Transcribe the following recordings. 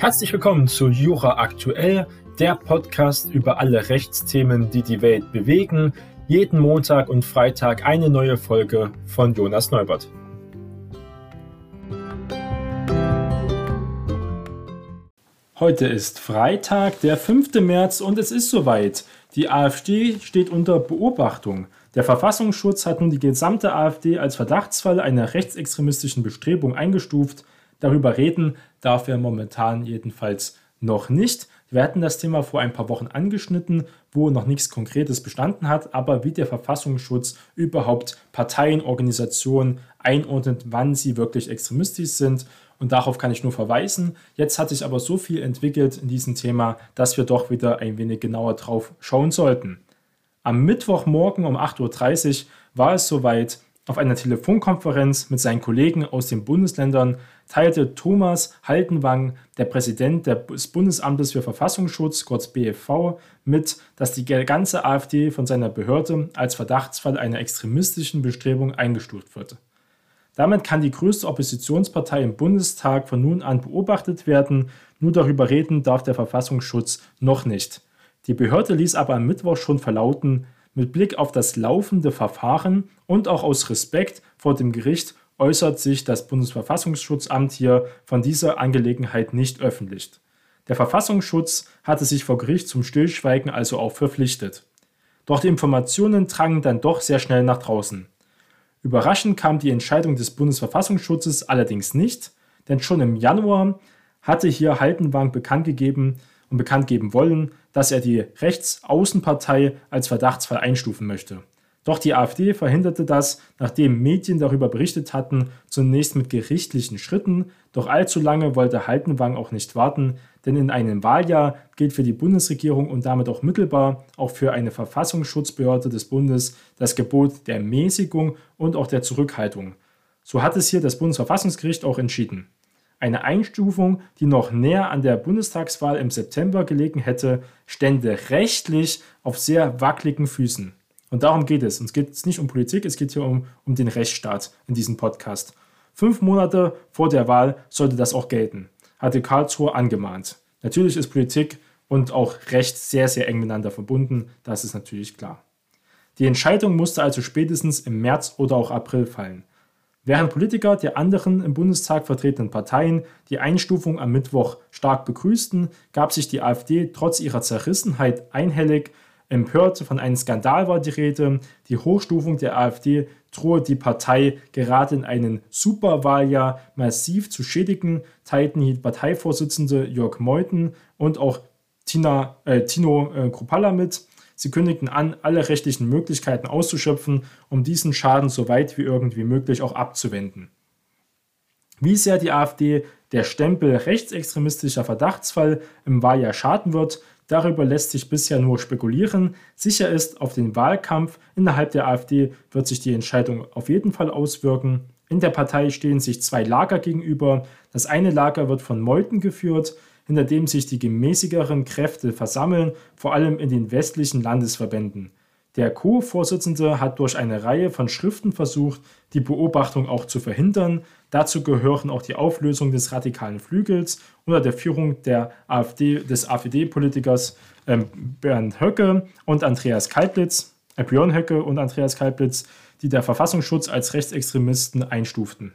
Herzlich willkommen zu Jura Aktuell, der Podcast über alle Rechtsthemen, die die Welt bewegen. Jeden Montag und Freitag eine neue Folge von Jonas Neubert. Heute ist Freitag, der 5. März und es ist soweit. Die AfD steht unter Beobachtung. Der Verfassungsschutz hat nun die gesamte AfD als Verdachtsfall einer rechtsextremistischen Bestrebung eingestuft. Darüber reden darf er momentan jedenfalls noch nicht. Wir hatten das Thema vor ein paar Wochen angeschnitten, wo noch nichts Konkretes bestanden hat, aber wie der Verfassungsschutz überhaupt Parteien, Organisationen einordnet, wann sie wirklich extremistisch sind. Und darauf kann ich nur verweisen. Jetzt hat sich aber so viel entwickelt in diesem Thema, dass wir doch wieder ein wenig genauer drauf schauen sollten. Am Mittwochmorgen um 8.30 Uhr war es soweit. Auf einer Telefonkonferenz mit seinen Kollegen aus den Bundesländern teilte Thomas Haltenwang, der Präsident des Bundesamtes für Verfassungsschutz, kurz BFV, mit, dass die ganze AfD von seiner Behörde als Verdachtsfall einer extremistischen Bestrebung eingestuft wird. Damit kann die größte Oppositionspartei im Bundestag von nun an beobachtet werden, nur darüber reden darf der Verfassungsschutz noch nicht. Die Behörde ließ aber am Mittwoch schon verlauten, mit Blick auf das laufende Verfahren und auch aus Respekt vor dem Gericht äußert sich das Bundesverfassungsschutzamt hier von dieser Angelegenheit nicht öffentlich. Der Verfassungsschutz hatte sich vor Gericht zum Stillschweigen also auch verpflichtet. Doch die Informationen drangen dann doch sehr schnell nach draußen. Überraschend kam die Entscheidung des Bundesverfassungsschutzes allerdings nicht, denn schon im Januar hatte hier Haltenwang bekannt gegeben, und bekannt geben wollen, dass er die Rechtsaußenpartei als Verdachtsfall einstufen möchte. Doch die AfD verhinderte das, nachdem Medien darüber berichtet hatten, zunächst mit gerichtlichen Schritten, doch allzu lange wollte Haltenwang auch nicht warten, denn in einem Wahljahr gilt für die Bundesregierung und damit auch mittelbar auch für eine Verfassungsschutzbehörde des Bundes das Gebot der Mäßigung und auch der Zurückhaltung. So hat es hier das Bundesverfassungsgericht auch entschieden. Eine Einstufung, die noch näher an der Bundestagswahl im September gelegen hätte, stände rechtlich auf sehr wackeligen Füßen. Und darum geht es. Uns geht es nicht um Politik, es geht hier um, um den Rechtsstaat in diesem Podcast. Fünf Monate vor der Wahl sollte das auch gelten, hatte Karlsruhe angemahnt. Natürlich ist Politik und auch Recht sehr, sehr eng miteinander verbunden, das ist natürlich klar. Die Entscheidung musste also spätestens im März oder auch April fallen. Während Politiker der anderen im Bundestag vertretenen Parteien die Einstufung am Mittwoch stark begrüßten, gab sich die AfD trotz ihrer Zerrissenheit einhellig. Empört von einem Skandal war die Rede. Die Hochstufung der AfD drohe die Partei gerade in einem Superwahljahr massiv zu schädigen, teilten die Parteivorsitzende Jörg Meuthen und auch Tina, äh, Tino äh, Kruppalla mit. Sie kündigten an, alle rechtlichen Möglichkeiten auszuschöpfen, um diesen Schaden so weit wie irgendwie möglich auch abzuwenden. Wie sehr die AfD der Stempel rechtsextremistischer Verdachtsfall im Wahljahr schaden wird, darüber lässt sich bisher nur spekulieren. Sicher ist, auf den Wahlkampf innerhalb der AfD wird sich die Entscheidung auf jeden Fall auswirken. In der Partei stehen sich zwei Lager gegenüber. Das eine Lager wird von Meuthen geführt, hinter dem sich die gemäßigeren Kräfte versammeln, vor allem in den westlichen Landesverbänden. Der Co-Vorsitzende hat durch eine Reihe von Schriften versucht, die Beobachtung auch zu verhindern. Dazu gehören auch die Auflösung des radikalen Flügels unter der Führung der AfD, des AfD-Politikers ähm, Bernd Höcke und Andreas Kalblitz, äh, Björn Höcke und Andreas Kalblitz, die der Verfassungsschutz als Rechtsextremisten einstuften.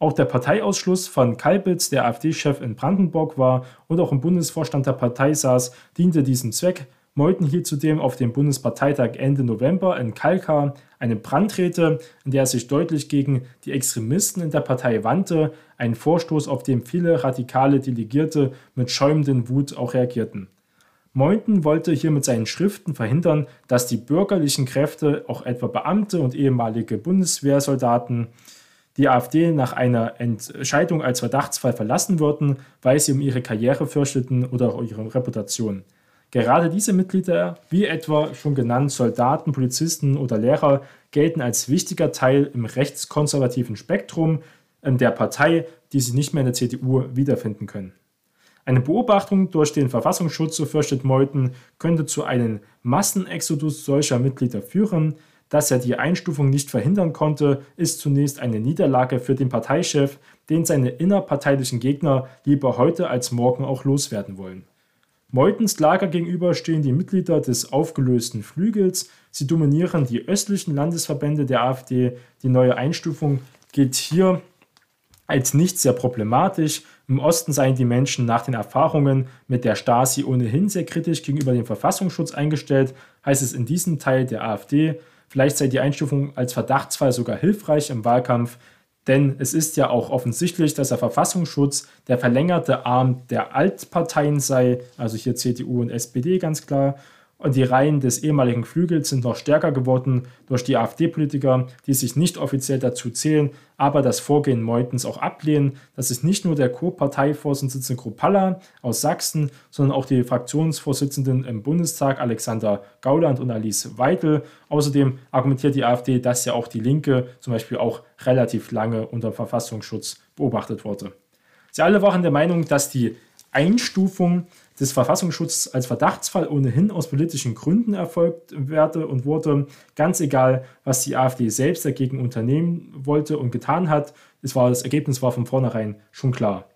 Auch der Parteiausschluss von Kalbitz, der AfD-Chef in Brandenburg war und auch im Bundesvorstand der Partei saß, diente diesem Zweck. Meuthen hielt zudem auf dem Bundesparteitag Ende November in Kalkar eine Brandrede, in der er sich deutlich gegen die Extremisten in der Partei wandte, ein Vorstoß, auf den viele radikale Delegierte mit schäumenden Wut auch reagierten. Meuthen wollte hier mit seinen Schriften verhindern, dass die bürgerlichen Kräfte, auch etwa Beamte und ehemalige Bundeswehrsoldaten, die AfD nach einer Entscheidung als Verdachtsfall verlassen würden, weil sie um ihre Karriere fürchteten oder auch ihre Reputation. Gerade diese Mitglieder, wie etwa schon genannt Soldaten, Polizisten oder Lehrer, gelten als wichtiger Teil im rechtskonservativen Spektrum der Partei, die sie nicht mehr in der CDU wiederfinden können. Eine Beobachtung durch den Verfassungsschutz, so fürchtet Meuthen, könnte zu einem Massenexodus solcher Mitglieder führen, dass er die Einstufung nicht verhindern konnte, ist zunächst eine Niederlage für den Parteichef, den seine innerparteilichen Gegner lieber heute als morgen auch loswerden wollen. Meutens Lager gegenüber stehen die Mitglieder des aufgelösten Flügels. Sie dominieren die östlichen Landesverbände der AfD. Die neue Einstufung gilt hier als nicht sehr problematisch. Im Osten seien die Menschen nach den Erfahrungen mit der Stasi ohnehin sehr kritisch gegenüber dem Verfassungsschutz eingestellt, heißt es in diesem Teil der AfD. Vielleicht sei die Einstufung als Verdachtsfall sogar hilfreich im Wahlkampf, denn es ist ja auch offensichtlich, dass der Verfassungsschutz der verlängerte Arm der Altparteien sei, also hier CDU und SPD ganz klar, und die Reihen des ehemaligen Flügels sind noch stärker geworden durch die AfD-Politiker, die sich nicht offiziell dazu zählen, aber das Vorgehen Meutens auch ablehnen. Das ist nicht nur der Co-Parteivorsitzende Kropalla aus Sachsen, sondern auch die Fraktionsvorsitzenden im Bundestag Alexander Gauland und Alice Weidel. Außerdem argumentiert die AfD, dass ja auch die Linke zum Beispiel auch relativ lange unter Verfassungsschutz beobachtet wurde. Sie alle waren der Meinung, dass die Einstufung des Verfassungsschutzes als Verdachtsfall ohnehin aus politischen Gründen erfolgt werde und wurde, ganz egal, was die AfD selbst dagegen unternehmen wollte und getan hat, es war, das Ergebnis war von vornherein schon klar.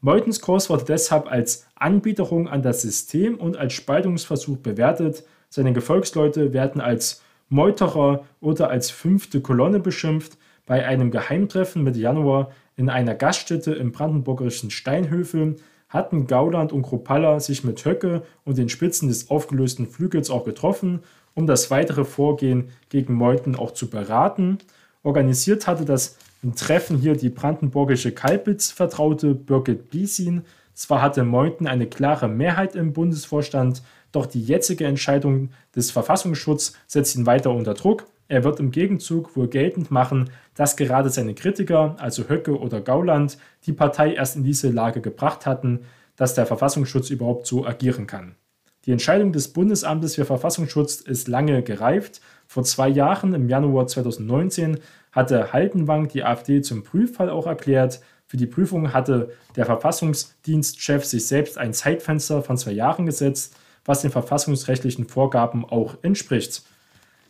Meutens Kurs wurde deshalb als Anbieterung an das System und als Spaltungsversuch bewertet. Seine Gefolgsleute werden als Meuterer oder als fünfte Kolonne beschimpft. Bei einem Geheimtreffen Mitte Januar in einer Gaststätte im brandenburgischen Steinhöfe hatten Gauland und Kropalla sich mit Höcke und den Spitzen des aufgelösten Flügels auch getroffen, um das weitere Vorgehen gegen Meuthen auch zu beraten. Organisiert hatte das Treffen hier die brandenburgische Kalbitz-Vertraute Birgit Biesin. Zwar hatte Meuthen eine klare Mehrheit im Bundesvorstand, doch die jetzige Entscheidung des Verfassungsschutzes setzt ihn weiter unter Druck. Er wird im Gegenzug wohl geltend machen, dass gerade seine Kritiker, also Höcke oder Gauland, die Partei erst in diese Lage gebracht hatten, dass der Verfassungsschutz überhaupt so agieren kann. Die Entscheidung des Bundesamtes für Verfassungsschutz ist lange gereift. Vor zwei Jahren, im Januar 2019, hatte Haldenwang die AfD zum Prüffall auch erklärt. Für die Prüfung hatte der Verfassungsdienstchef sich selbst ein Zeitfenster von zwei Jahren gesetzt, was den verfassungsrechtlichen Vorgaben auch entspricht.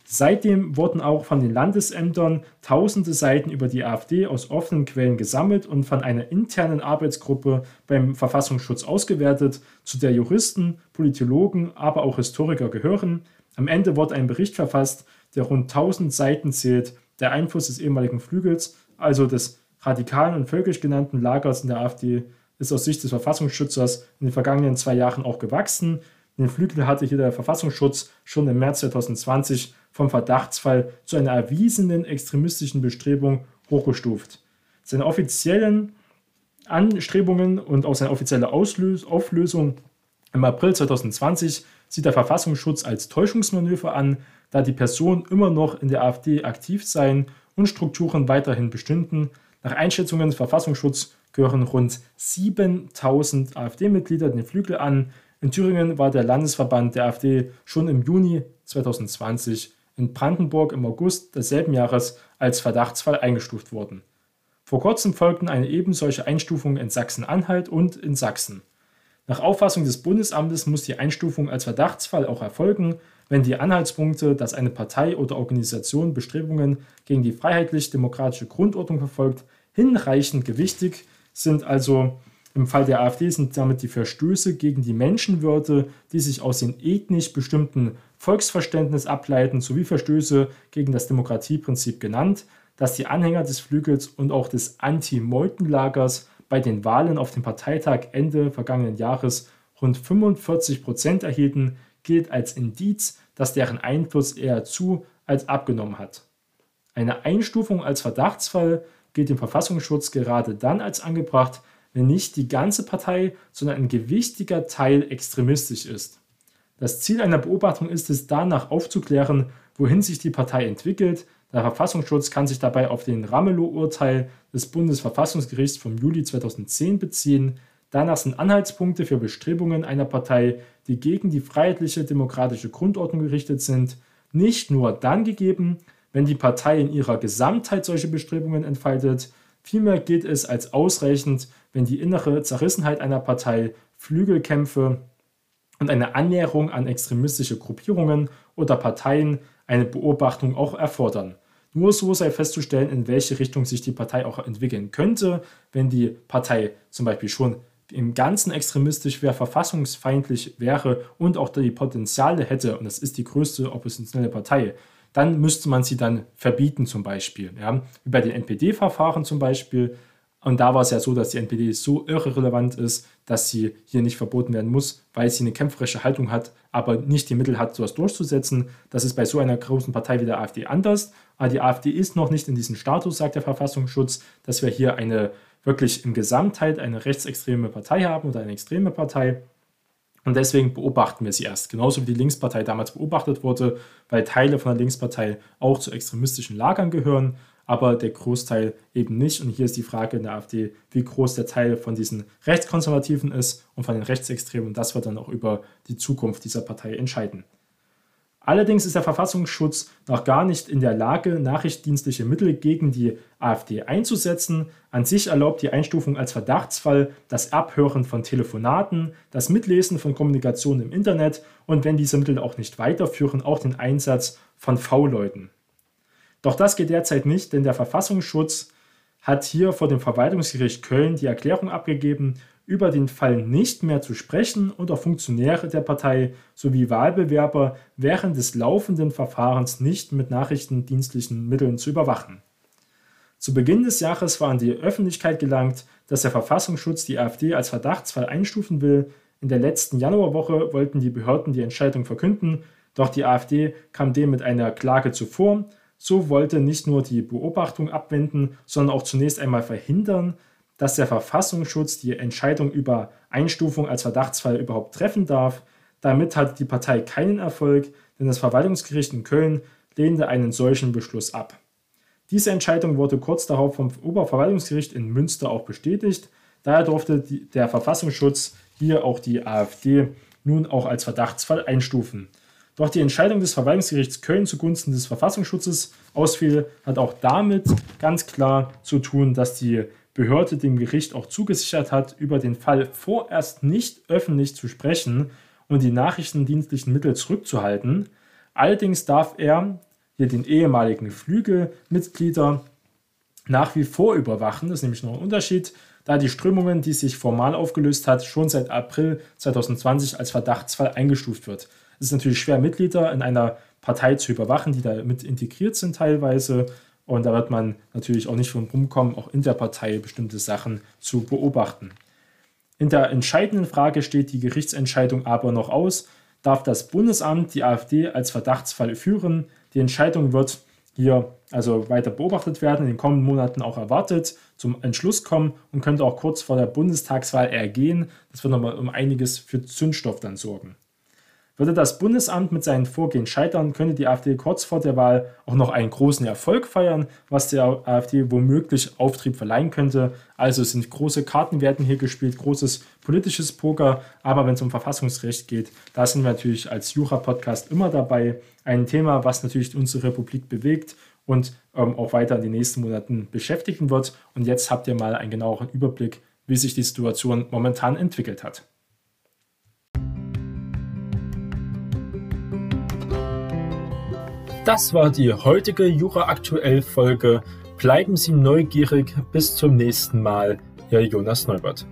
Seitdem wurden auch von den Landesämtern tausende Seiten über die AfD aus offenen Quellen gesammelt und von einer internen Arbeitsgruppe beim Verfassungsschutz ausgewertet, zu der Juristen, Politologen, aber auch Historiker gehören. Am Ende wurde ein Bericht verfasst, der rund 1000 Seiten zählt. Der Einfluss des ehemaligen Flügels, also des radikalen und völkisch genannten Lagers in der AfD, ist aus Sicht des Verfassungsschützers in den vergangenen zwei Jahren auch gewachsen. Den Flügel hatte hier der Verfassungsschutz schon im März 2020 vom Verdachtsfall zu einer erwiesenen extremistischen Bestrebung hochgestuft. Seine offiziellen Anstrebungen und auch seine offizielle Auslös Auflösung im April 2020 sieht der Verfassungsschutz als Täuschungsmanöver an, da die Personen immer noch in der AfD aktiv seien und Strukturen weiterhin bestünden. Nach Einschätzungen des Verfassungsschutz gehören rund 7000 AfD-Mitglieder den Flügel an. In Thüringen war der Landesverband der AfD schon im Juni 2020 in Brandenburg im August desselben Jahres als Verdachtsfall eingestuft wurden. Vor kurzem folgten eine ebensolche Einstufung in Sachsen-Anhalt und in Sachsen. Nach Auffassung des Bundesamtes muss die Einstufung als Verdachtsfall auch erfolgen, wenn die Anhaltspunkte, dass eine Partei oder Organisation Bestrebungen gegen die freiheitlich-demokratische Grundordnung verfolgt, hinreichend gewichtig sind, also im Fall der AfD sind damit die Verstöße gegen die Menschenwürde, die sich aus den ethnisch bestimmten Volksverständnis ableiten, sowie Verstöße gegen das Demokratieprinzip genannt, dass die Anhänger des Flügels und auch des Anti-Meuthen-Lagers bei den Wahlen auf dem Parteitag Ende vergangenen Jahres rund 45 Prozent erhielten, gilt als Indiz, dass deren Einfluss eher zu als abgenommen hat. Eine Einstufung als Verdachtsfall gilt dem Verfassungsschutz gerade dann als angebracht, wenn nicht die ganze Partei, sondern ein gewichtiger Teil extremistisch ist. Das Ziel einer Beobachtung ist es, danach aufzuklären, wohin sich die Partei entwickelt. Der Verfassungsschutz kann sich dabei auf den Ramelow-Urteil des Bundesverfassungsgerichts vom Juli 2010 beziehen. Danach sind Anhaltspunkte für Bestrebungen einer Partei, die gegen die freiheitliche demokratische Grundordnung gerichtet sind, nicht nur dann gegeben, wenn die Partei in ihrer Gesamtheit solche Bestrebungen entfaltet, vielmehr gilt es als ausreichend, wenn die innere Zerrissenheit einer Partei, Flügelkämpfe und eine Annäherung an extremistische Gruppierungen oder Parteien eine Beobachtung auch erfordern. Nur so sei festzustellen, in welche Richtung sich die Partei auch entwickeln könnte, wenn die Partei zum Beispiel schon im Ganzen extremistisch wäre, verfassungsfeindlich wäre und auch die Potenziale hätte, und das ist die größte oppositionelle Partei, dann müsste man sie dann verbieten zum Beispiel. Ja? Wie bei den NPD-Verfahren zum Beispiel. Und da war es ja so, dass die NPD so irrelevant ist, dass sie hier nicht verboten werden muss, weil sie eine kämpferische Haltung hat, aber nicht die Mittel hat, sowas durchzusetzen. Das ist bei so einer großen Partei wie der AfD anders. Aber die AfD ist noch nicht in diesem Status, sagt der Verfassungsschutz, dass wir hier eine wirklich im Gesamtheit eine rechtsextreme Partei haben oder eine extreme Partei. Und deswegen beobachten wir sie erst. Genauso wie die Linkspartei damals beobachtet wurde, weil Teile von der Linkspartei auch zu extremistischen Lagern gehören, aber der Großteil eben nicht. Und hier ist die Frage in der AfD, wie groß der Teil von diesen Rechtskonservativen ist und von den Rechtsextremen. Und das wird dann auch über die Zukunft dieser Partei entscheiden. Allerdings ist der Verfassungsschutz noch gar nicht in der Lage, nachrichtendienstliche Mittel gegen die AfD einzusetzen. An sich erlaubt die Einstufung als Verdachtsfall das Abhören von Telefonaten, das Mitlesen von Kommunikation im Internet und wenn diese Mittel auch nicht weiterführen, auch den Einsatz von V-Leuten. Doch das geht derzeit nicht, denn der Verfassungsschutz hat hier vor dem Verwaltungsgericht Köln die Erklärung abgegeben über den Fall nicht mehr zu sprechen und auch Funktionäre der Partei sowie Wahlbewerber während des laufenden Verfahrens nicht mit nachrichtendienstlichen Mitteln zu überwachen. Zu Beginn des Jahres war an die Öffentlichkeit gelangt, dass der Verfassungsschutz die AfD als Verdachtsfall einstufen will. In der letzten Januarwoche wollten die Behörden die Entscheidung verkünden, doch die AfD kam dem mit einer Klage zuvor. So wollte nicht nur die Beobachtung abwenden, sondern auch zunächst einmal verhindern, dass der Verfassungsschutz die Entscheidung über Einstufung als Verdachtsfall überhaupt treffen darf. Damit hatte die Partei keinen Erfolg, denn das Verwaltungsgericht in Köln lehnte einen solchen Beschluss ab. Diese Entscheidung wurde kurz darauf vom Oberverwaltungsgericht in Münster auch bestätigt. Daher durfte die, der Verfassungsschutz hier auch die AfD nun auch als Verdachtsfall einstufen. Doch die Entscheidung des Verwaltungsgerichts Köln zugunsten des Verfassungsschutzes ausfiel, hat auch damit ganz klar zu tun, dass die Behörde dem Gericht auch zugesichert hat, über den Fall vorerst nicht öffentlich zu sprechen und die nachrichtendienstlichen Mittel zurückzuhalten. Allerdings darf er hier den ehemaligen Flügelmitglieder nach wie vor überwachen. Das ist nämlich noch ein Unterschied, da die Strömungen, die sich formal aufgelöst hat, schon seit April 2020 als Verdachtsfall eingestuft wird. Es ist natürlich schwer, Mitglieder in einer Partei zu überwachen, die da mit integriert sind teilweise. Und da wird man natürlich auch nicht von rumkommen, auch in der Partei bestimmte Sachen zu beobachten. In der entscheidenden Frage steht die Gerichtsentscheidung aber noch aus. Darf das Bundesamt die AfD als Verdachtsfall führen? Die Entscheidung wird hier also weiter beobachtet werden, in den kommenden Monaten auch erwartet, zum Entschluss kommen und könnte auch kurz vor der Bundestagswahl ergehen. Das wird nochmal um einiges für Zündstoff dann sorgen. Würde das Bundesamt mit seinen Vorgehen scheitern, könnte die AfD kurz vor der Wahl auch noch einen großen Erfolg feiern, was der AfD womöglich Auftrieb verleihen könnte. Also es sind große Karten werden hier gespielt, großes politisches Poker, aber wenn es um Verfassungsrecht geht, da sind wir natürlich als Jura-Podcast immer dabei. Ein Thema, was natürlich unsere Republik bewegt und ähm, auch weiter in den nächsten Monaten beschäftigen wird. Und jetzt habt ihr mal einen genaueren Überblick, wie sich die Situation momentan entwickelt hat. Das war die heutige Jura aktuell Folge. Bleiben Sie neugierig. Bis zum nächsten Mal. Ihr Jonas Neubert.